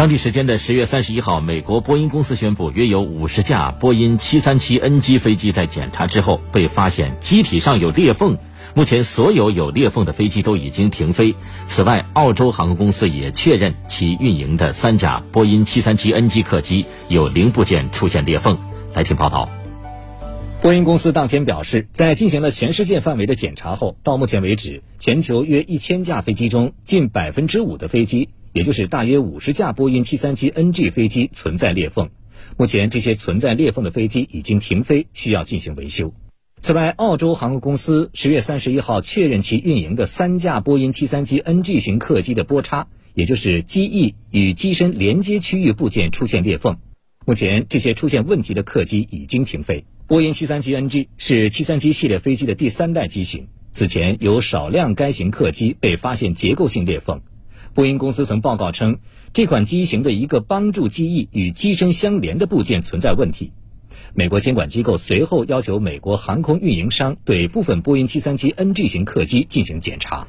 当地时间的十月三十一号，美国波音公司宣布，约有五十架波音七三七 NG 飞机在检查之后被发现机体上有裂缝。目前，所有有裂缝的飞机都已经停飞。此外，澳洲航空公司也确认其运营的三架波音七三七 NG 客机有零部件出现裂缝。来听报道。波音公司当天表示，在进行了全世界范围的检查后，到目前为止，全球约一千架飞机中，近百分之五的飞机。也就是大约五十架波音737 NG 飞机存在裂缝，目前这些存在裂缝的飞机已经停飞，需要进行维修。此外，澳洲航空公司十月三十一号确认其运营的三架波音737 NG 型客机的波叉，也就是机翼与机身连接区域部件出现裂缝，目前这些出现问题的客机已经停飞。波音737 NG 是737系列飞机的第三代机型，此前有少量该型客机被发现结构性裂缝。波音公司曾报告称，这款机型的一个帮助机翼与机身相连的部件存在问题。美国监管机构随后要求美国航空运营商对部分波音737 NG 型客机进行检查。